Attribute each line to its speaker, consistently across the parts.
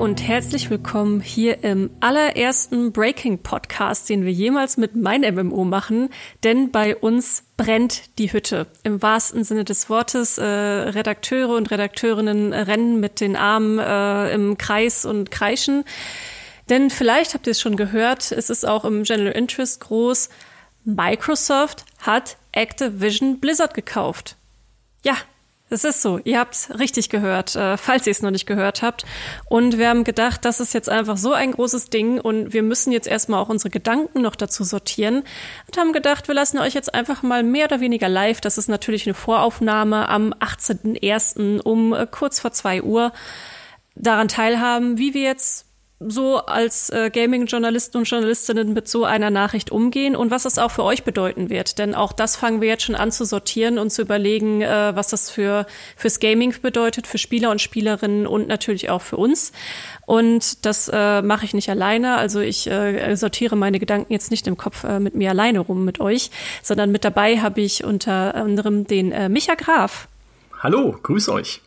Speaker 1: und herzlich willkommen hier im allerersten Breaking Podcast, den wir jemals mit mein MMO machen, denn bei uns brennt die Hütte. Im wahrsten Sinne des Wortes. Äh, Redakteure und Redakteurinnen rennen mit den Armen äh, im Kreis und kreischen. Denn vielleicht habt ihr es schon gehört, es ist auch im General Interest groß. Microsoft hat Activision Blizzard gekauft. Ja, es ist so, ihr habt richtig gehört, äh, falls ihr es noch nicht gehört habt. Und wir haben gedacht, das ist jetzt einfach so ein großes Ding und wir müssen jetzt erstmal auch unsere Gedanken noch dazu sortieren und haben gedacht, wir lassen euch jetzt einfach mal mehr oder weniger live. Das ist natürlich eine Voraufnahme am 18.01. um äh, kurz vor zwei Uhr daran teilhaben, wie wir jetzt so als äh, Gaming-Journalisten und Journalistinnen mit so einer Nachricht umgehen und was es auch für euch bedeuten wird. Denn auch das fangen wir jetzt schon an zu sortieren und zu überlegen, äh, was das für fürs Gaming bedeutet, für Spieler und Spielerinnen und natürlich auch für uns. Und das äh, mache ich nicht alleine. Also ich äh, sortiere meine Gedanken jetzt nicht im Kopf äh, mit mir alleine rum mit euch, sondern mit dabei habe ich unter anderem den äh, Micha Graf.
Speaker 2: Hallo, grüß euch.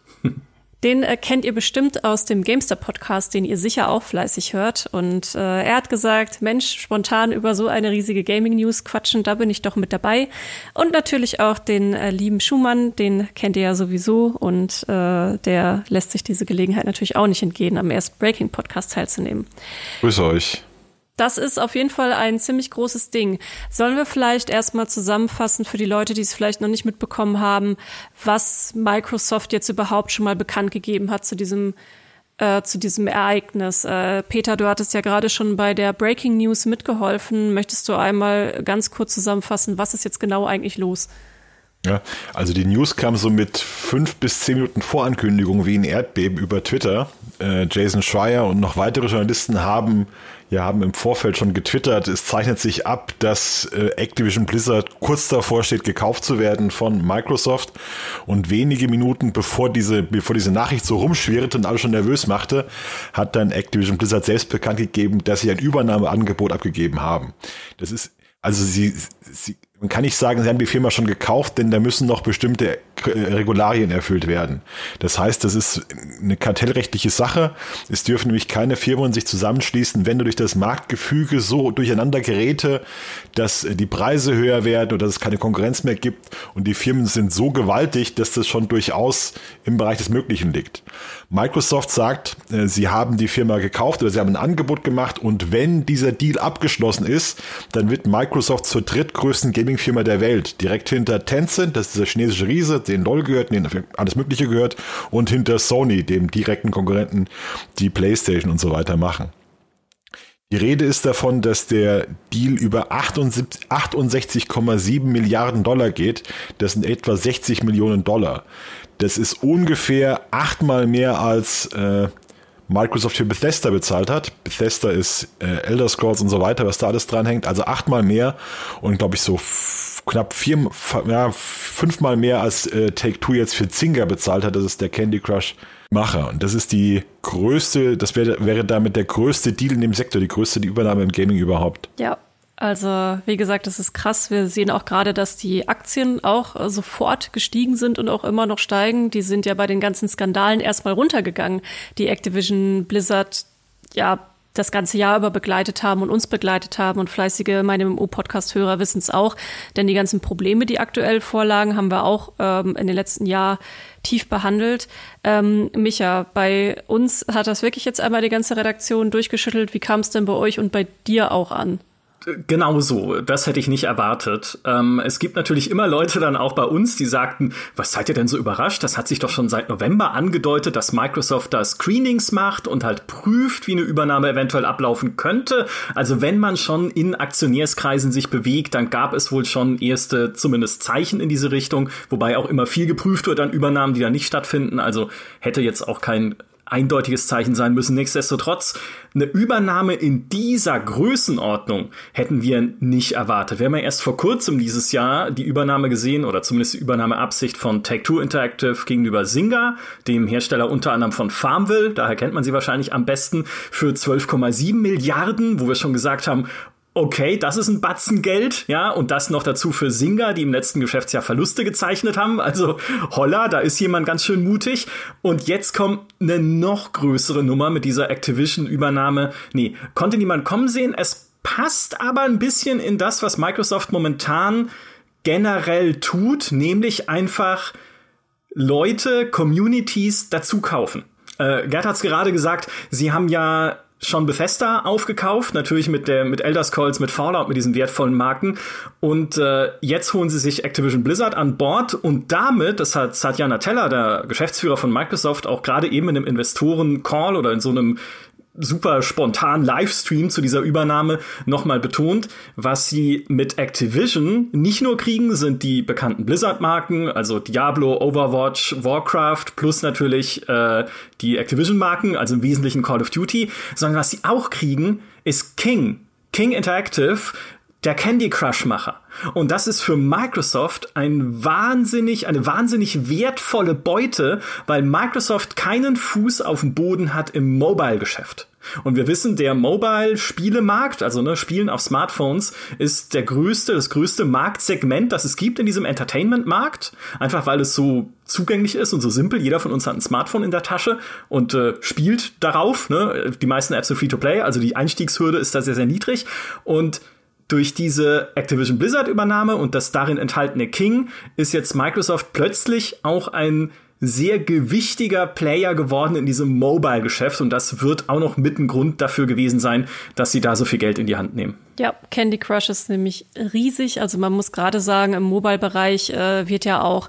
Speaker 1: Den äh, kennt ihr bestimmt aus dem Gamester-Podcast, den ihr sicher auch fleißig hört. Und äh, er hat gesagt, Mensch, spontan über so eine riesige Gaming-News quatschen, da bin ich doch mit dabei. Und natürlich auch den äh, lieben Schumann, den kennt ihr ja sowieso. Und äh, der lässt sich diese Gelegenheit natürlich auch nicht entgehen, am ersten Breaking-Podcast teilzunehmen.
Speaker 3: Grüß euch.
Speaker 1: Das ist auf jeden Fall ein ziemlich großes Ding. Sollen wir vielleicht erstmal zusammenfassen für die Leute, die es vielleicht noch nicht mitbekommen haben, was Microsoft jetzt überhaupt schon mal bekannt gegeben hat zu diesem äh, zu diesem Ereignis. Äh, Peter, du hattest ja gerade schon bei der Breaking News mitgeholfen. Möchtest du einmal ganz kurz zusammenfassen, was ist jetzt genau eigentlich los?
Speaker 3: Ja, also die News kam so mit fünf bis zehn Minuten Vorankündigung wie ein Erdbeben über Twitter. Äh, Jason Schreier und noch weitere Journalisten haben ja, haben im Vorfeld schon getwittert, es zeichnet sich ab, dass äh, Activision Blizzard kurz davor steht, gekauft zu werden von Microsoft. Und wenige Minuten bevor diese, bevor diese Nachricht so rumschwirrte und alle schon nervös machte, hat dann Activision Blizzard selbst bekannt gegeben, dass sie ein Übernahmeangebot abgegeben haben. Das ist, also sie, sie man kann nicht sagen, sie haben die Firma schon gekauft, denn da müssen noch bestimmte Regularien erfüllt werden. Das heißt, das ist eine kartellrechtliche Sache. Es dürfen nämlich keine Firmen sich zusammenschließen, wenn du durch das Marktgefüge so durcheinander geräte, dass die Preise höher werden oder dass es keine Konkurrenz mehr gibt und die Firmen sind so gewaltig, dass das schon durchaus im Bereich des Möglichen liegt. Microsoft sagt, äh, sie haben die Firma gekauft oder sie haben ein Angebot gemacht und wenn dieser Deal abgeschlossen ist, dann wird Microsoft zur drittgrößten Gaming-Firma der Welt, direkt hinter Tencent, das ist dieser chinesische Riese, den LOL gehört, den alles Mögliche gehört und hinter Sony, dem direkten Konkurrenten, die PlayStation und so weiter machen. Die Rede ist davon, dass der Deal über 68,7 Milliarden Dollar geht. Das sind etwa 60 Millionen Dollar. Das ist ungefähr achtmal mehr als äh, Microsoft für Bethesda bezahlt hat. Bethesda ist äh, Elder Scrolls und so weiter, was da alles dranhängt. Also achtmal mehr und glaube ich so knapp vier, ja, fünfmal mehr als äh, Take-Two jetzt für Zynga bezahlt hat. Das ist der Candy Crush Macher. Und das ist die größte, das wäre, wäre damit der größte Deal in dem Sektor, die größte die Übernahme im Gaming überhaupt.
Speaker 1: Ja, also, wie gesagt, das ist krass. Wir sehen auch gerade, dass die Aktien auch äh, sofort gestiegen sind und auch immer noch steigen. Die sind ja bei den ganzen Skandalen erstmal runtergegangen, die Activision Blizzard ja das ganze Jahr über begleitet haben und uns begleitet haben. Und fleißige meine MMO-Podcast-Hörer wissen es auch. Denn die ganzen Probleme, die aktuell vorlagen, haben wir auch ähm, in den letzten Jahren tief behandelt. Ähm, Micha, bei uns hat das wirklich jetzt einmal die ganze Redaktion durchgeschüttelt. Wie kam es denn bei euch und bei dir auch an?
Speaker 2: Genau so, das hätte ich nicht erwartet. Ähm, es gibt natürlich immer Leute dann auch bei uns, die sagten, was seid ihr denn so überrascht? Das hat sich doch schon seit November angedeutet, dass Microsoft da Screenings macht und halt prüft, wie eine Übernahme eventuell ablaufen könnte. Also wenn man schon in Aktionärskreisen sich bewegt, dann gab es wohl schon erste zumindest Zeichen in diese Richtung, wobei auch immer viel geprüft wird an Übernahmen, die da nicht stattfinden. Also hätte jetzt auch kein eindeutiges Zeichen sein müssen. Nichtsdestotrotz, eine Übernahme in dieser Größenordnung hätten wir nicht erwartet. Wir haben ja erst vor kurzem dieses Jahr die Übernahme gesehen oder zumindest die Übernahmeabsicht von Take-Two Interactive gegenüber Zynga, dem Hersteller unter anderem von Farmville, daher kennt man sie wahrscheinlich am besten, für 12,7 Milliarden, wo wir schon gesagt haben, okay, das ist ein Batzen Geld, ja, und das noch dazu für Singer, die im letzten Geschäftsjahr Verluste gezeichnet haben. Also holla, da ist jemand ganz schön mutig. Und jetzt kommt eine noch größere Nummer mit dieser Activision-Übernahme. Nee, konnte niemand kommen sehen. Es passt aber ein bisschen in das, was Microsoft momentan generell tut, nämlich einfach Leute, Communities dazu kaufen. Äh, Gerd hat es gerade gesagt, sie haben ja schon Bethesda aufgekauft, natürlich mit der mit Elder Scrolls, mit Fallout, mit diesen wertvollen Marken. Und äh, jetzt holen sie sich Activision Blizzard an Bord und damit, das hat Satya Nadella, der Geschäftsführer von Microsoft, auch gerade eben in einem Investoren-Call oder in so einem super spontan Livestream zu dieser Übernahme nochmal betont, was sie mit Activision nicht nur kriegen, sind die bekannten Blizzard-Marken, also Diablo, Overwatch, Warcraft, plus natürlich äh, die Activision-Marken, also im Wesentlichen Call of Duty, sondern was sie auch kriegen, ist King. King Interactive, der Candy Crush Macher. Und das ist für Microsoft ein wahnsinnig, eine wahnsinnig wertvolle Beute, weil Microsoft keinen Fuß auf dem Boden hat im Mobile-Geschäft. Und wir wissen, der Mobile-Spielemarkt, also ne, Spielen auf Smartphones, ist der größte, das größte Marktsegment, das es gibt in diesem Entertainment-Markt. Einfach weil es so zugänglich ist und so simpel. Jeder von uns hat ein Smartphone in der Tasche und äh, spielt darauf. Ne? Die meisten Apps sind Free-to-Play, also die Einstiegshürde ist da sehr, sehr niedrig. Und durch diese Activision Blizzard Übernahme und das darin enthaltene King ist jetzt Microsoft plötzlich auch ein sehr gewichtiger Player geworden in diesem Mobile-Geschäft und das wird auch noch mit ein Grund dafür gewesen sein, dass sie da so viel Geld in die Hand nehmen.
Speaker 1: Ja, Candy Crush ist nämlich riesig. Also man muss gerade sagen, im Mobile-Bereich äh, wird ja auch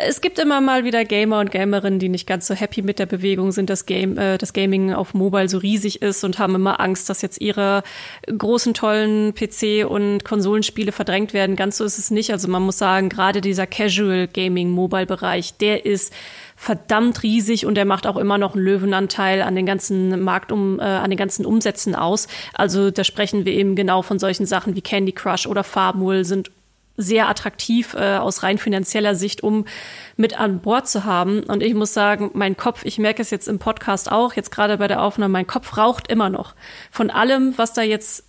Speaker 1: es gibt immer mal wieder Gamer und Gamerinnen, die nicht ganz so happy mit der Bewegung sind, dass Game, äh, das Gaming auf Mobile so riesig ist und haben immer Angst, dass jetzt ihre großen, tollen PC- und Konsolenspiele verdrängt werden. Ganz so ist es nicht. Also man muss sagen, gerade dieser Casual Gaming Mobile Bereich, der ist verdammt riesig und der macht auch immer noch einen Löwenanteil an den ganzen Markt um, äh, an den ganzen Umsätzen aus. Also da sprechen wir eben genau von solchen Sachen wie Candy Crush oder Farmwool sind sehr attraktiv äh, aus rein finanzieller Sicht, um mit an Bord zu haben. Und ich muss sagen, mein Kopf, ich merke es jetzt im Podcast auch, jetzt gerade bei der Aufnahme, mein Kopf raucht immer noch. Von allem, was da jetzt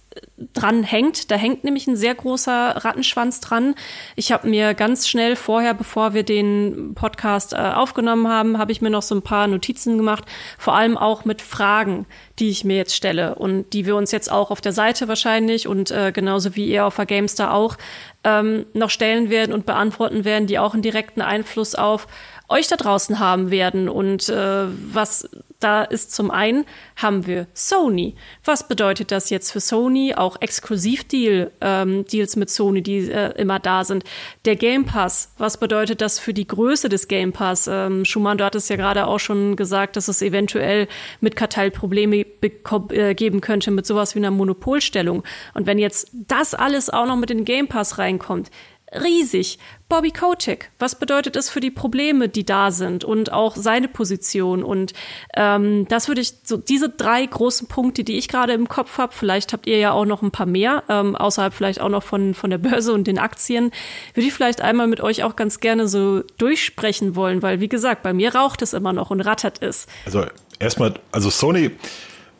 Speaker 1: dran hängt. Da hängt nämlich ein sehr großer Rattenschwanz dran. Ich habe mir ganz schnell vorher, bevor wir den Podcast äh, aufgenommen haben, habe ich mir noch so ein paar Notizen gemacht, vor allem auch mit Fragen, die ich mir jetzt stelle und die wir uns jetzt auch auf der Seite wahrscheinlich und äh, genauso wie ihr auf der Gamestar auch ähm, noch stellen werden und beantworten werden, die auch einen direkten Einfluss auf euch da draußen haben werden. Und äh, was da ist zum einen, haben wir Sony. Was bedeutet das jetzt für Sony? Auch Exklusivdeal, ähm, mit Sony, die äh, immer da sind. Der Game Pass, was bedeutet das für die Größe des Game Pass? Ähm, Schumann, du hattest ja gerade auch schon gesagt, dass es eventuell mit Kartell Probleme äh, geben könnte mit sowas wie einer Monopolstellung. Und wenn jetzt das alles auch noch mit den Game Pass reinkommt, riesig. Bobby Kotick, was bedeutet das für die Probleme, die da sind und auch seine Position? Und ähm, das würde ich, so diese drei großen Punkte, die ich gerade im Kopf habe, vielleicht habt ihr ja auch noch ein paar mehr, ähm, außerhalb vielleicht auch noch von, von der Börse und den Aktien, würde ich vielleicht einmal mit euch auch ganz gerne so durchsprechen wollen, weil wie gesagt, bei mir raucht es immer noch und rattert es.
Speaker 3: Also erstmal, also Sony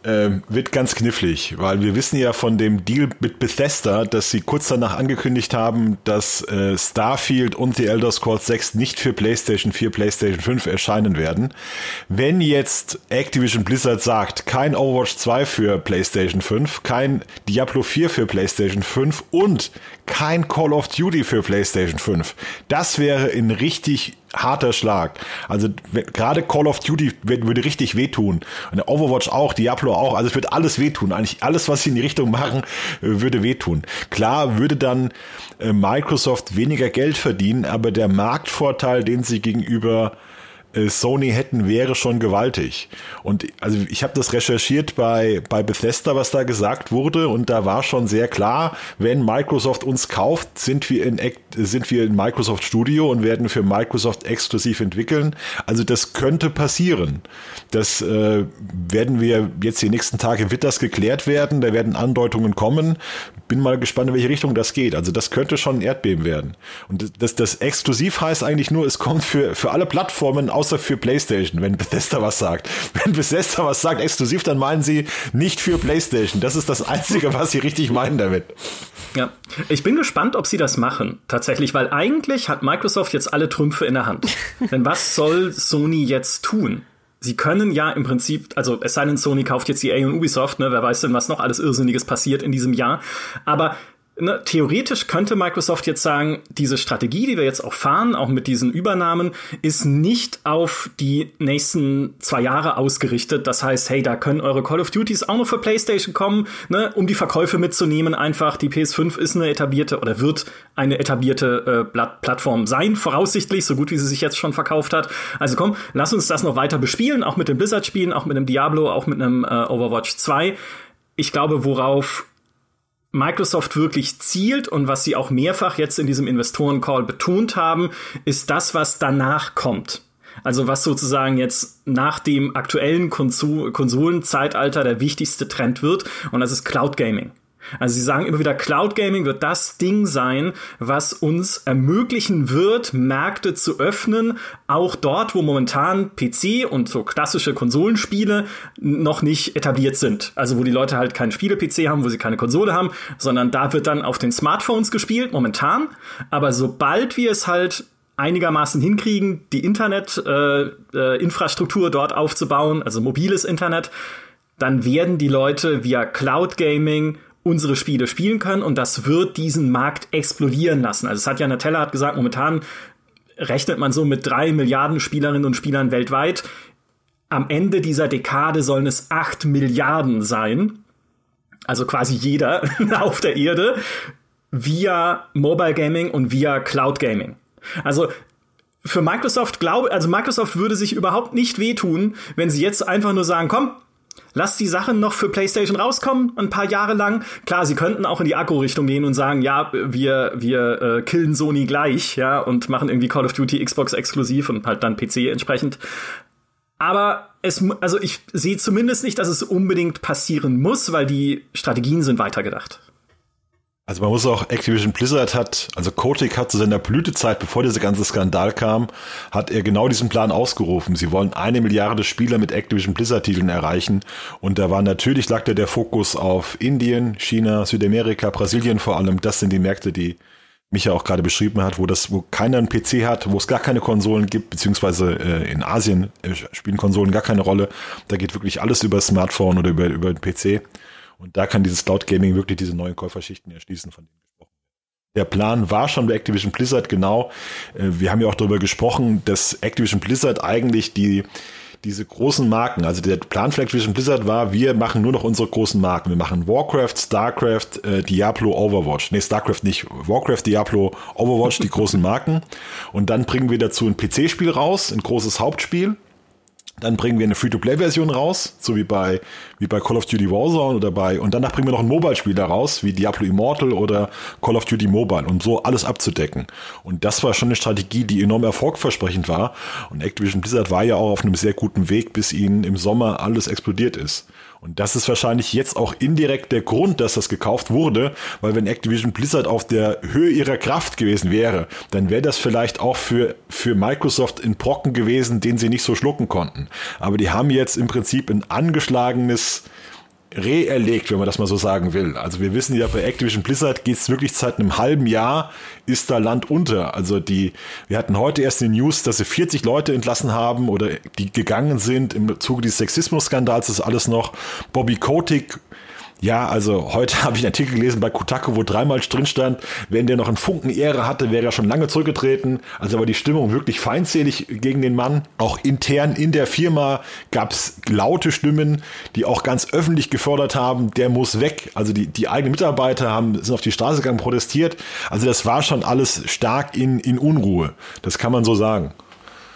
Speaker 3: äh, wird ganz knifflig, weil wir wissen ja von dem Deal mit Bethesda, dass sie kurz danach angekündigt haben, dass äh, Starfield und The Elder Scrolls 6 nicht für PlayStation 4, PlayStation 5 erscheinen werden. Wenn jetzt Activision Blizzard sagt, kein Overwatch 2 für PlayStation 5, kein Diablo 4 für PlayStation 5 und kein Call of Duty für PlayStation 5, das wäre ein richtig harter Schlag. Also gerade Call of Duty würde richtig wehtun. Und Overwatch auch, Diablo auch. Also es wird alles wehtun. Eigentlich alles, was sie in die Richtung machen, äh, würde wehtun. Klar würde dann äh, Microsoft weniger Geld verdienen, aber der Marktvorteil, den sie gegenüber Sony hätten, wäre schon gewaltig. Und also ich habe das recherchiert bei, bei Bethesda, was da gesagt wurde, und da war schon sehr klar, wenn Microsoft uns kauft, sind wir in, sind wir in Microsoft Studio und werden für Microsoft exklusiv entwickeln. Also das könnte passieren. Das äh, werden wir jetzt die nächsten Tage, wird das geklärt werden, da werden Andeutungen kommen. bin mal gespannt, in welche Richtung das geht. Also das könnte schon ein Erdbeben werden. Und das, das exklusiv heißt eigentlich nur, es kommt für, für alle Plattformen außer für PlayStation, wenn Bethesda was sagt. Wenn Bethesda was sagt, exklusiv, dann meinen sie nicht für PlayStation. Das ist das Einzige, was sie richtig meinen damit.
Speaker 2: Ja, ich bin gespannt, ob sie das machen, tatsächlich, weil eigentlich hat Microsoft jetzt alle Trümpfe in der Hand. denn was soll Sony jetzt tun? Sie können ja im Prinzip, also es sei denn, Sony kauft jetzt EA und Ubisoft, ne, wer weiß denn, was noch alles Irrsinniges passiert in diesem Jahr. Aber ne, theoretisch könnte Microsoft jetzt sagen, diese Strategie, die wir jetzt auch fahren, auch mit diesen Übernahmen, ist nicht auf die nächsten zwei Jahre ausgerichtet. Das heißt, hey, da können eure Call of Duties auch noch für PlayStation kommen, ne, um die Verkäufe mitzunehmen. Einfach, die PS5 ist eine etablierte oder wird eine etablierte äh, Plattform sein, voraussichtlich, so gut wie sie sich jetzt schon verkauft hat. Also komm, lass uns das noch weiter bespielen, auch mit den Blizzard-Spielen, auch mit einem Diablo, auch mit einem äh, Overwatch 2. Ich glaube, worauf Microsoft wirklich zielt und was sie auch mehrfach jetzt in diesem Investoren-Call betont haben, ist das, was danach kommt. Also was sozusagen jetzt nach dem aktuellen Konsolenzeitalter der wichtigste Trend wird und das ist Cloud Gaming. Also sie sagen immer wieder, Cloud Gaming wird das Ding sein, was uns ermöglichen wird, Märkte zu öffnen, auch dort, wo momentan PC und so klassische Konsolenspiele noch nicht etabliert sind. Also wo die Leute halt keinen Spiele-PC haben, wo sie keine Konsole haben, sondern da wird dann auf den Smartphones gespielt, momentan. Aber sobald wir es halt einigermaßen hinkriegen, die Internet-Infrastruktur äh, äh, dort aufzubauen, also mobiles Internet, dann werden die Leute via Cloud Gaming unsere Spiele spielen können und das wird diesen Markt explodieren lassen. Also Satya Natella hat gesagt, momentan rechnet man so mit drei Milliarden Spielerinnen und Spielern weltweit. Am Ende dieser Dekade sollen es acht Milliarden sein. Also quasi jeder auf der Erde via Mobile Gaming und via Cloud Gaming. Also für Microsoft glaube, also Microsoft würde sich überhaupt nicht wehtun, wenn sie jetzt einfach nur sagen, komm, Lass die Sachen noch für PlayStation rauskommen, ein paar Jahre lang. Klar, sie könnten auch in die Akku-Richtung gehen und sagen, ja, wir, wir äh, killen Sony gleich, ja, und machen irgendwie Call of Duty Xbox exklusiv und halt dann PC entsprechend. Aber es, also ich sehe zumindest nicht, dass es unbedingt passieren muss, weil die Strategien sind weitergedacht.
Speaker 3: Also man muss auch, Activision Blizzard hat, also Kotick hat zu seiner Blütezeit, bevor dieser ganze Skandal kam, hat er genau diesen Plan ausgerufen. Sie wollen eine Milliarde Spieler mit Activision Blizzard Titeln erreichen. Und da war natürlich, lag da der Fokus auf Indien, China, Südamerika, Brasilien vor allem. Das sind die Märkte, die Micha auch gerade beschrieben hat, wo das, wo keiner einen PC hat, wo es gar keine Konsolen gibt, beziehungsweise äh, in Asien äh, spielen Konsolen gar keine Rolle. Da geht wirklich alles über Smartphone oder über, über den PC. Und da kann dieses Cloud Gaming wirklich diese neuen Käuferschichten erschließen, von denen gesprochen. Der Plan war schon bei Activision Blizzard genau. Äh, wir haben ja auch darüber gesprochen, dass Activision Blizzard eigentlich die diese großen Marken, also der Plan für Activision Blizzard war, wir machen nur noch unsere großen Marken. Wir machen Warcraft, Starcraft, äh, Diablo, Overwatch. Nee, Starcraft nicht. Warcraft, Diablo, Overwatch, die großen Marken. Und dann bringen wir dazu ein PC-Spiel raus, ein großes Hauptspiel. Dann bringen wir eine Free-to-Play-Version raus, so wie bei, wie bei Call of Duty Warzone oder bei, und danach bringen wir noch ein Mobile-Spiel da raus, wie Diablo Immortal oder Call of Duty Mobile, um so alles abzudecken. Und das war schon eine Strategie, die enorm erfolgversprechend war. Und Activision Blizzard war ja auch auf einem sehr guten Weg, bis ihnen im Sommer alles explodiert ist. Und das ist wahrscheinlich jetzt auch indirekt der Grund, dass das gekauft wurde, weil wenn Activision Blizzard auf der Höhe ihrer Kraft gewesen wäre, dann wäre das vielleicht auch für, für Microsoft in Brocken gewesen, den sie nicht so schlucken konnten. Aber die haben jetzt im Prinzip ein angeschlagenes Reh erlegt, wenn man das mal so sagen will. Also wir wissen ja, bei Activision Blizzard geht es wirklich seit einem halben Jahr, ist da Land unter. Also die, wir hatten heute erst die News, dass sie 40 Leute entlassen haben oder die gegangen sind im Zuge des Sexismus-Skandals, das ist alles noch. Bobby Kotick ja, also heute habe ich einen Artikel gelesen bei Kotaku, wo dreimal drin stand, wenn der noch einen Funken Ehre hatte, wäre er schon lange zurückgetreten. Also war die Stimmung wirklich feindselig gegen den Mann. Auch intern in der Firma gab es laute Stimmen, die auch ganz öffentlich gefordert haben, der muss weg. Also die, die eigenen Mitarbeiter haben, sind auf die Straße gegangen, protestiert. Also das war schon alles stark in, in Unruhe. Das kann man so sagen.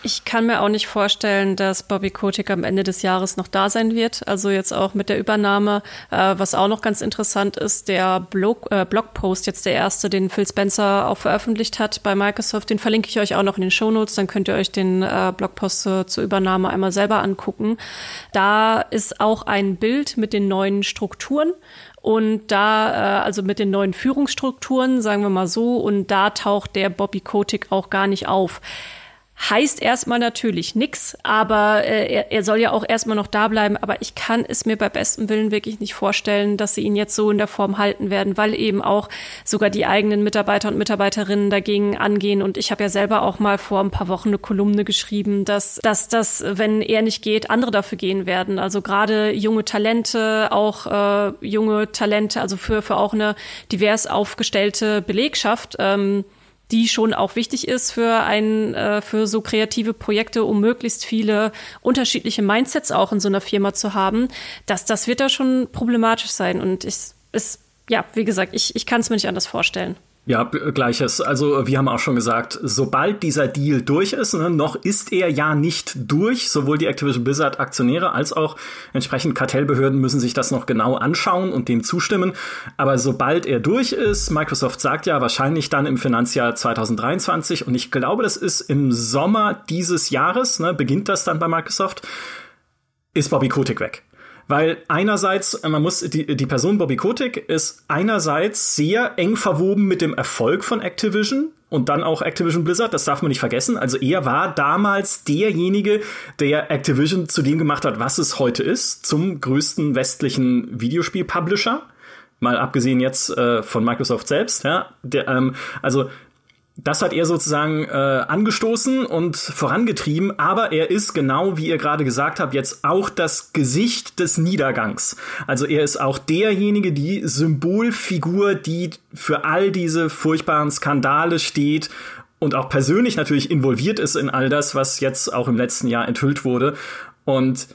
Speaker 1: Ich kann mir auch nicht vorstellen, dass Bobby Kotick am Ende des Jahres noch da sein wird. Also jetzt auch mit der Übernahme. Äh, was auch noch ganz interessant ist, der Blog, äh, Blogpost, jetzt der erste, den Phil Spencer auch veröffentlicht hat bei Microsoft, den verlinke ich euch auch noch in den Shownotes. Dann könnt ihr euch den äh, Blogpost zur, zur Übernahme einmal selber angucken. Da ist auch ein Bild mit den neuen Strukturen. Und da, äh, also mit den neuen Führungsstrukturen, sagen wir mal so, und da taucht der Bobby Kotick auch gar nicht auf heißt erstmal natürlich nix, aber äh, er, er soll ja auch erstmal noch da bleiben. Aber ich kann es mir bei bestem Willen wirklich nicht vorstellen, dass sie ihn jetzt so in der Form halten werden, weil eben auch sogar die eigenen Mitarbeiter und Mitarbeiterinnen dagegen angehen. Und ich habe ja selber auch mal vor ein paar Wochen eine Kolumne geschrieben, dass, dass das, wenn er nicht geht, andere dafür gehen werden. Also gerade junge Talente, auch äh, junge Talente, also für, für auch eine divers aufgestellte Belegschaft. Ähm, die schon auch wichtig ist für ein, äh, für so kreative Projekte, um möglichst viele unterschiedliche Mindsets auch in so einer Firma zu haben, dass das wird da schon problematisch sein. Und ich, ist, ja, wie gesagt, ich, ich kann es mir nicht anders vorstellen.
Speaker 2: Ja, gleiches. Also wir haben auch schon gesagt, sobald dieser Deal durch ist, ne, noch ist er ja nicht durch, sowohl die Activision Blizzard Aktionäre als auch entsprechend Kartellbehörden müssen sich das noch genau anschauen und dem zustimmen. Aber sobald er durch ist, Microsoft sagt ja wahrscheinlich dann im Finanzjahr 2023 und ich glaube, das ist im Sommer dieses Jahres, ne, beginnt das dann bei Microsoft, ist Bobby Kotick weg. Weil einerseits, man muss, die, die Person Bobby Kotick ist einerseits sehr eng verwoben mit dem Erfolg von Activision und dann auch Activision Blizzard, das darf man nicht vergessen. Also er war damals derjenige, der Activision zu dem gemacht hat, was es heute ist, zum größten westlichen Videospiel-Publisher mal abgesehen jetzt äh, von Microsoft selbst, ja, der, ähm, also das hat er sozusagen äh, angestoßen und vorangetrieben, aber er ist genau, wie ihr gerade gesagt habt, jetzt auch das Gesicht des Niedergangs. Also er ist auch derjenige, die Symbolfigur, die für all diese furchtbaren Skandale steht und auch persönlich natürlich involviert ist in all das, was jetzt auch im letzten Jahr enthüllt wurde. Und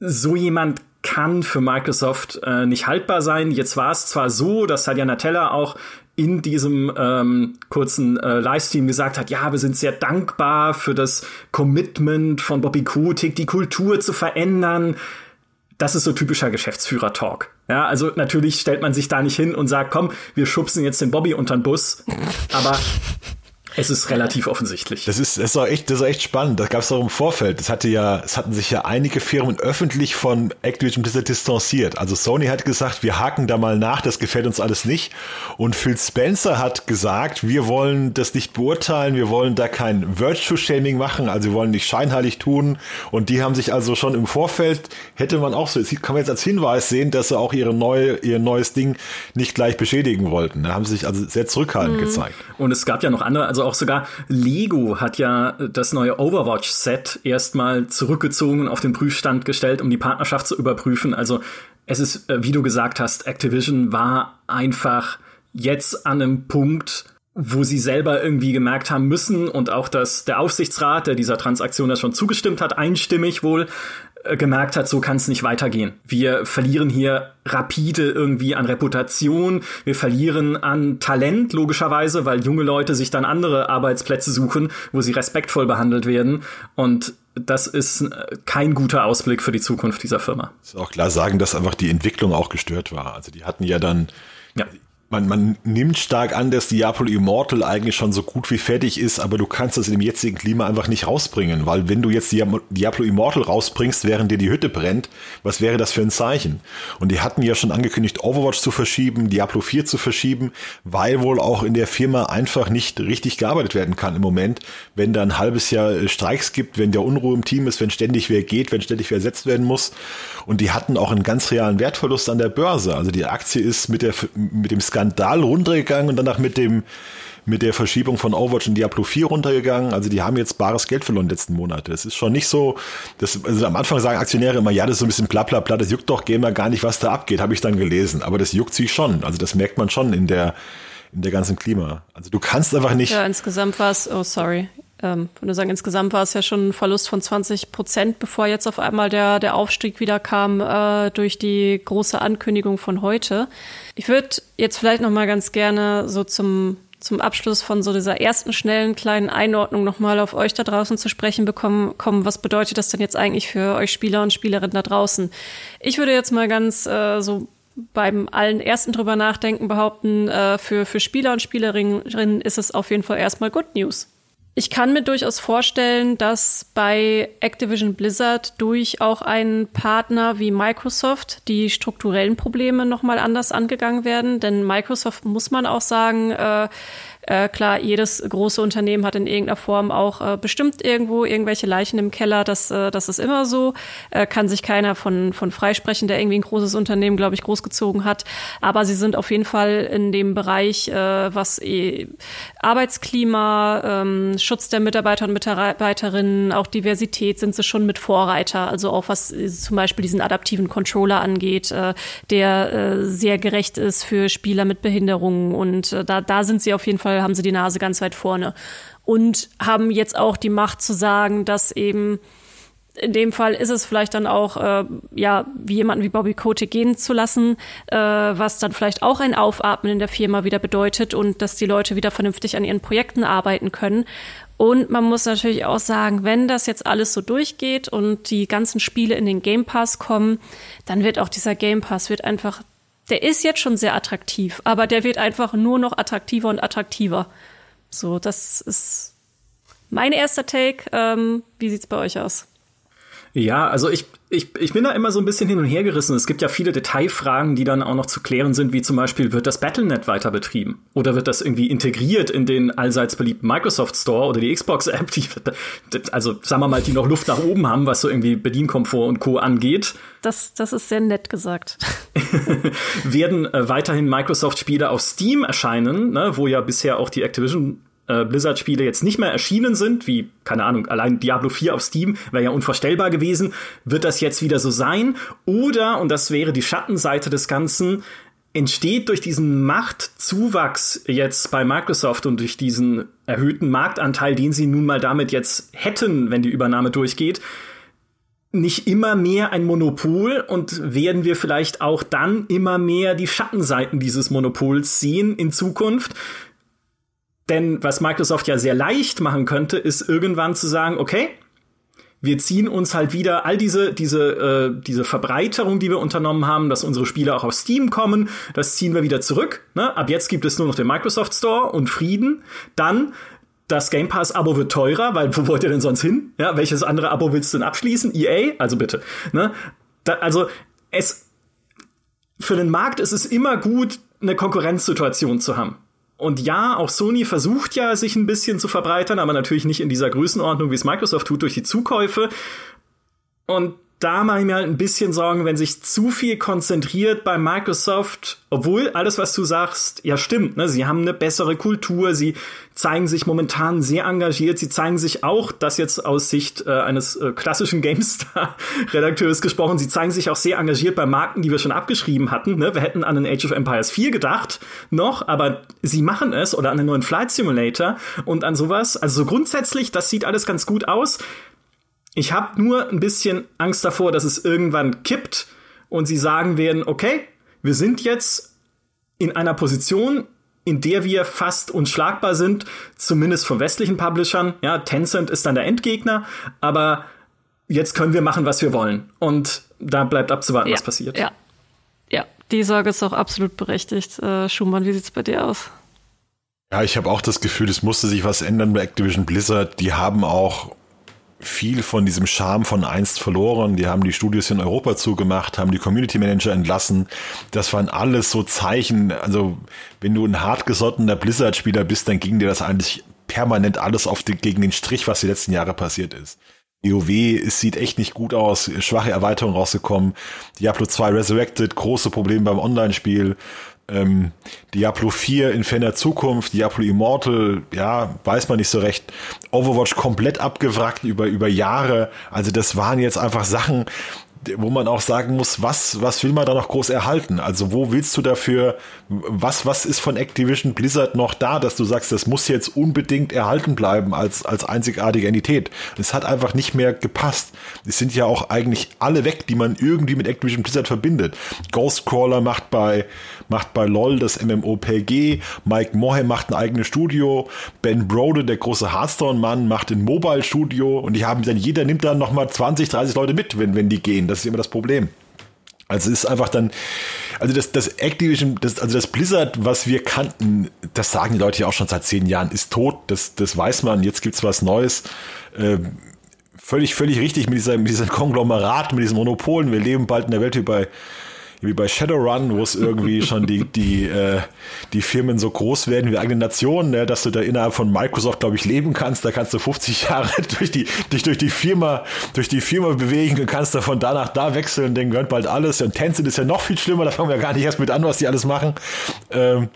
Speaker 2: so jemand kann für Microsoft äh, nicht haltbar sein. Jetzt war es zwar so, dass Satya Natella auch in diesem ähm, kurzen äh, Livestream gesagt hat, ja, wir sind sehr dankbar für das Commitment von Bobby Kotick, die Kultur zu verändern. Das ist so typischer Geschäftsführer-Talk. Ja, also natürlich stellt man sich da nicht hin und sagt, komm, wir schubsen jetzt den Bobby unter den Bus. Aber es ist relativ offensichtlich.
Speaker 3: Das ist, das ist auch echt, das ist echt spannend. Das gab es auch im Vorfeld. Das hatte ja, es hatten sich ja einige Firmen öffentlich von Activision Blizzard distanziert. Also Sony hat gesagt, wir haken da mal nach, das gefällt uns alles nicht. Und Phil Spencer hat gesagt, wir wollen das nicht beurteilen, wir wollen da kein Virtual Shaming machen, also wir wollen nicht scheinheilig tun. Und die haben sich also schon im Vorfeld, hätte man auch so, kann man jetzt als Hinweis sehen, dass sie auch ihre neue, ihr neues Ding nicht gleich beschädigen wollten. Da haben sie sich also sehr zurückhaltend mhm. gezeigt.
Speaker 2: Und es gab ja noch andere, also also auch sogar Lego hat ja das neue Overwatch-Set erstmal zurückgezogen und auf den Prüfstand gestellt, um die Partnerschaft zu überprüfen. Also es ist, äh, wie du gesagt hast, Activision war einfach jetzt an einem Punkt, wo sie selber irgendwie gemerkt haben müssen und auch dass der Aufsichtsrat, der dieser Transaktion das schon zugestimmt hat, einstimmig wohl, gemerkt hat, so kann es nicht weitergehen. Wir verlieren hier rapide irgendwie an Reputation, wir verlieren an Talent logischerweise, weil junge Leute sich dann andere Arbeitsplätze suchen, wo sie respektvoll behandelt werden und das ist äh, kein guter Ausblick für die Zukunft dieser Firma.
Speaker 3: Ist auch klar sagen, dass einfach die Entwicklung auch gestört war. Also die hatten ja dann ja man, man nimmt stark an, dass Diablo Immortal eigentlich schon so gut wie fertig ist, aber du kannst das in dem jetzigen Klima einfach nicht rausbringen, weil wenn du jetzt Diablo Immortal rausbringst, während dir die Hütte brennt, was wäre das für ein Zeichen? Und die hatten ja schon angekündigt, Overwatch zu verschieben, Diablo 4 zu verschieben, weil wohl auch in der Firma einfach nicht richtig gearbeitet werden kann im Moment, wenn da ein halbes Jahr äh, Streiks gibt, wenn der Unruhe im Team ist, wenn ständig wer geht, wenn ständig wer ersetzt werden muss. Und die hatten auch einen ganz realen Wertverlust an der Börse. Also die Aktie ist mit, der, mit dem Skandal Skandal runtergegangen und danach mit dem mit der Verschiebung von Overwatch und Diablo 4 runtergegangen. Also die haben jetzt bares Geld verloren in letzten Monate. Es ist schon nicht so, dass, also am Anfang sagen Aktionäre immer, ja, das ist so ein bisschen bla bla bla, das juckt doch Gamer gar nicht, was da abgeht, habe ich dann gelesen. Aber das juckt sie schon. Also das merkt man schon in der, in der ganzen Klima. Also du kannst einfach nicht.
Speaker 1: Ja, insgesamt war es, oh sorry, ähm, würde sagen, insgesamt war es ja schon ein Verlust von 20 Prozent, bevor jetzt auf einmal der, der Aufstieg wieder kam äh, durch die große Ankündigung von heute. Ich würde jetzt vielleicht noch mal ganz gerne so zum zum Abschluss von so dieser ersten schnellen kleinen Einordnung nochmal auf euch da draußen zu sprechen bekommen, kommen, was bedeutet das denn jetzt eigentlich für euch Spieler und Spielerinnen da draußen? Ich würde jetzt mal ganz äh, so beim allen ersten drüber nachdenken behaupten, äh, für, für Spieler und Spielerinnen ist es auf jeden Fall erstmal Good News. Ich kann mir durchaus vorstellen, dass bei Activision Blizzard durch auch einen Partner wie Microsoft die strukturellen Probleme nochmal anders angegangen werden. Denn Microsoft muss man auch sagen, äh, äh, klar, jedes große Unternehmen hat in irgendeiner Form auch äh, bestimmt irgendwo irgendwelche Leichen im Keller. Das, äh, das ist immer so. Äh, kann sich keiner von, von freisprechen, der irgendwie ein großes Unternehmen, glaube ich, großgezogen hat. Aber sie sind auf jeden Fall in dem Bereich, äh, was eh Arbeitsklima, ähm, Schutz der Mitarbeiter und Mitarbeiterinnen, auch Diversität, sind sie schon mit Vorreiter. Also auch was zum Beispiel diesen adaptiven Controller angeht, der sehr gerecht ist für Spieler mit Behinderungen. Und da, da sind sie auf jeden Fall Fall haben sie die Nase ganz weit vorne und haben jetzt auch die Macht zu sagen, dass eben in dem Fall ist es vielleicht dann auch, äh, ja, wie jemanden wie Bobby Kotick gehen zu lassen, äh, was dann vielleicht auch ein Aufatmen in der Firma wieder bedeutet und dass die Leute wieder vernünftig an ihren Projekten arbeiten können. Und man muss natürlich auch sagen, wenn das jetzt alles so durchgeht und die ganzen Spiele in den Game Pass kommen, dann wird auch dieser Game Pass wird einfach der ist jetzt schon sehr attraktiv, aber der wird einfach nur noch attraktiver und attraktiver. So, das ist mein erster Take. Ähm, wie sieht's bei euch aus?
Speaker 2: Ja, also ich, ich, ich bin da immer so ein bisschen hin und her gerissen. Es gibt ja viele Detailfragen, die dann auch noch zu klären sind, wie zum Beispiel, wird das Battlenet weiter betrieben? Oder wird das irgendwie integriert in den allseits beliebten Microsoft Store oder die Xbox-App, die, also sagen wir mal, die noch Luft nach oben haben, was so irgendwie Bedienkomfort und Co. angeht?
Speaker 1: Das, das ist sehr nett gesagt.
Speaker 2: werden äh, weiterhin Microsoft-Spiele auf Steam erscheinen, ne, wo ja bisher auch die Activision äh, Blizzard-Spiele jetzt nicht mehr erschienen sind, wie, keine Ahnung, allein Diablo 4 auf Steam wäre ja unvorstellbar gewesen, wird das jetzt wieder so sein? Oder, und das wäre die Schattenseite des Ganzen, entsteht durch diesen Machtzuwachs jetzt bei Microsoft und durch diesen erhöhten Marktanteil, den sie nun mal damit jetzt hätten, wenn die Übernahme durchgeht, nicht immer mehr ein Monopol und werden wir vielleicht auch dann immer mehr die Schattenseiten dieses Monopols sehen in Zukunft? Denn was Microsoft ja sehr leicht machen könnte, ist irgendwann zu sagen, okay, wir ziehen uns halt wieder all diese diese äh, diese Verbreiterung, die wir unternommen haben, dass unsere Spiele auch auf Steam kommen, das ziehen wir wieder zurück. Ne? Ab jetzt gibt es nur noch den Microsoft Store und Frieden. Dann das Game Pass Abo wird teurer, weil wo wollt ihr denn sonst hin? Ja, welches andere Abo willst du denn abschließen? EA, also bitte. Ne? Da, also es für den Markt ist es immer gut, eine Konkurrenzsituation zu haben. Und ja, auch Sony versucht ja, sich ein bisschen zu verbreitern, aber natürlich nicht in dieser Größenordnung, wie es Microsoft tut, durch die Zukäufe. Und da mache ich mir halt ein bisschen Sorgen, wenn sich zu viel konzentriert bei Microsoft, obwohl alles, was du sagst, ja stimmt. Ne? Sie haben eine bessere Kultur, sie zeigen sich momentan sehr engagiert, sie zeigen sich auch, das jetzt aus Sicht äh, eines äh, klassischen GameStar-Redakteurs gesprochen, sie zeigen sich auch sehr engagiert bei Marken, die wir schon abgeschrieben hatten. Ne? Wir hätten an den Age of Empires 4 gedacht noch, aber sie machen es oder an den neuen Flight Simulator und an sowas. Also so grundsätzlich, das sieht alles ganz gut aus. Ich habe nur ein bisschen Angst davor, dass es irgendwann kippt und sie sagen werden, okay, wir sind jetzt in einer Position, in der wir fast unschlagbar sind, zumindest von westlichen Publishern. Ja, Tencent ist dann der Endgegner, aber jetzt können wir machen, was wir wollen. Und da bleibt abzuwarten, ja, was passiert.
Speaker 1: Ja, ja, die Sorge ist auch absolut berechtigt. Äh, Schumann, wie sieht's bei dir aus?
Speaker 3: Ja, ich habe auch das Gefühl, es musste sich was ändern bei Activision Blizzard. Die haben auch viel von diesem Charme von einst verloren. Die haben die Studios in Europa zugemacht, haben die Community Manager entlassen. Das waren alles so Zeichen. Also, wenn du ein hartgesottener Blizzard-Spieler bist, dann ging dir das eigentlich permanent alles auf die, gegen den Strich, was die letzten Jahre passiert ist. WoW, es sieht echt nicht gut aus, schwache Erweiterung rausgekommen. Diablo 2 Resurrected, große Probleme beim Online-Spiel ähm, Diablo 4 in ferner Zukunft, Diablo Immortal, ja, weiß man nicht so recht. Overwatch komplett abgewrackt über, über Jahre. Also das waren jetzt einfach Sachen, wo man auch sagen muss, was, was will man da noch groß erhalten? Also wo willst du dafür, was, was ist von Activision Blizzard noch da, dass du sagst, das muss jetzt unbedingt erhalten bleiben als, als einzigartige Entität? Es hat einfach nicht mehr gepasst. Es sind ja auch eigentlich alle weg, die man irgendwie mit Activision Blizzard verbindet. Ghostcrawler macht bei, macht bei LOL das MMOPG, Mike Mohe macht ein eigenes Studio, Ben Brode, der große Hearthstone-Mann, macht ein Mobile-Studio und die haben dann, jeder nimmt dann nochmal 20, 30 Leute mit, wenn, wenn die gehen. Das ist immer das Problem. Also es ist einfach dann, also das, das Activision, das, also das Blizzard, was wir kannten, das sagen die Leute ja auch schon seit zehn Jahren, ist tot, das, das weiß man, jetzt gibt's was Neues. Äh, völlig, völlig richtig mit, dieser, mit diesem Konglomerat, mit diesen Monopolen. Wir leben bald in der Welt wie bei wie bei Shadowrun, wo es irgendwie schon die, die, äh, die Firmen so groß werden wie eigene Nationen, ne, dass du da innerhalb von Microsoft, glaube ich, leben kannst. Da kannst du 50 Jahre durch die, dich durch die Firma, durch die Firma bewegen und kannst da von da nach da wechseln, dann gehört bald alles. Und Tencent ist ja noch viel schlimmer, da fangen wir gar nicht erst mit an, was die alles machen. Ähm,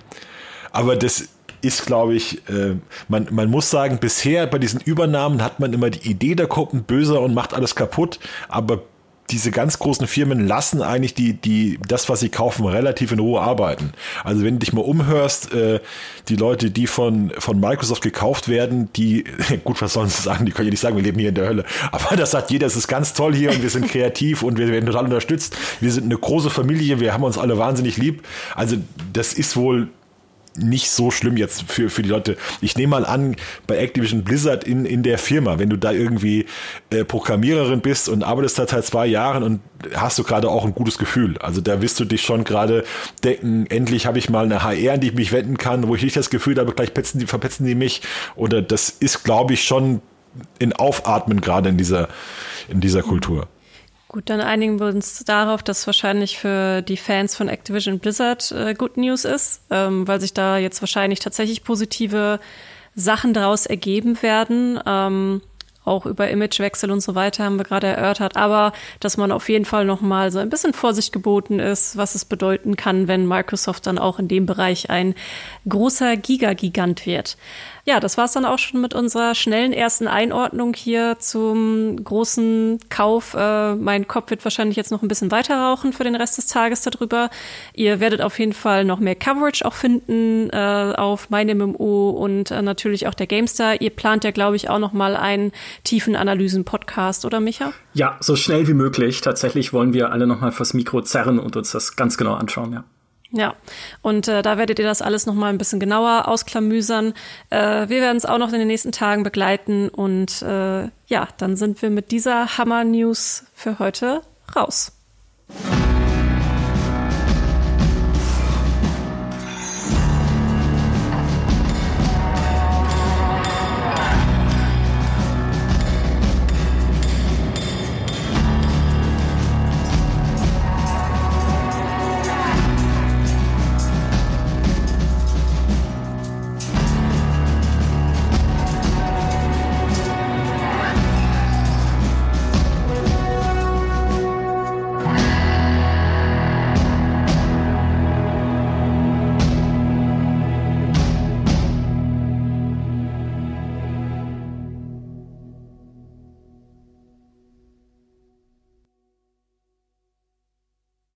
Speaker 3: aber das ist, glaube ich, äh, man, man muss sagen, bisher bei diesen Übernahmen hat man immer die Idee, da kommt ein Böser und macht alles kaputt, aber diese ganz großen Firmen lassen eigentlich die, die, das, was sie kaufen, relativ in Ruhe arbeiten. Also wenn du dich mal umhörst, äh, die Leute, die von, von Microsoft gekauft werden, die, gut, was sollen sie sagen, die können ja nicht sagen, wir leben hier in der Hölle. Aber das sagt jeder, es ist ganz toll hier und wir sind kreativ und wir werden total unterstützt. Wir sind eine große Familie, wir haben uns alle wahnsinnig lieb. Also das ist wohl nicht so schlimm jetzt für, für die Leute. Ich nehme mal an, bei Activision Blizzard in, in der Firma, wenn du da irgendwie äh, Programmiererin bist und arbeitest da seit zwei Jahren und hast du gerade auch ein gutes Gefühl. Also da wirst du dich schon gerade denken, endlich habe ich mal eine HR, an die ich mich wenden kann, wo ich nicht das Gefühl habe, gleich petzen die, verpetzen die mich. Oder das ist, glaube ich, schon in Aufatmen gerade in dieser, in dieser Kultur.
Speaker 1: Gut, dann einigen wir uns darauf, dass wahrscheinlich für die Fans von Activision Blizzard äh, Good News ist, ähm, weil sich da jetzt wahrscheinlich tatsächlich positive Sachen daraus ergeben werden. Ähm, auch über Imagewechsel und so weiter haben wir gerade erörtert, aber dass man auf jeden Fall noch mal so ein bisschen Vorsicht geboten ist, was es bedeuten kann, wenn Microsoft dann auch in dem Bereich ein großer Gigagigant wird. Ja, das war es dann auch schon mit unserer schnellen ersten Einordnung hier zum großen Kauf. Äh, mein Kopf wird wahrscheinlich jetzt noch ein bisschen weiter rauchen für den Rest des Tages darüber. Ihr werdet auf jeden Fall noch mehr Coverage auch finden äh, auf MeinMMO und äh, natürlich auch der GameStar. Ihr plant ja, glaube ich, auch noch mal einen tiefen Analysen-Podcast, oder Micha?
Speaker 2: Ja, so schnell wie möglich. Tatsächlich wollen wir alle noch mal fürs Mikro zerren und uns das ganz genau anschauen, ja.
Speaker 1: Ja, und äh, da werdet ihr das alles noch mal ein bisschen genauer ausklamüsern. Äh, wir werden es auch noch in den nächsten Tagen begleiten und äh, ja, dann sind wir mit dieser Hammer-News für heute raus.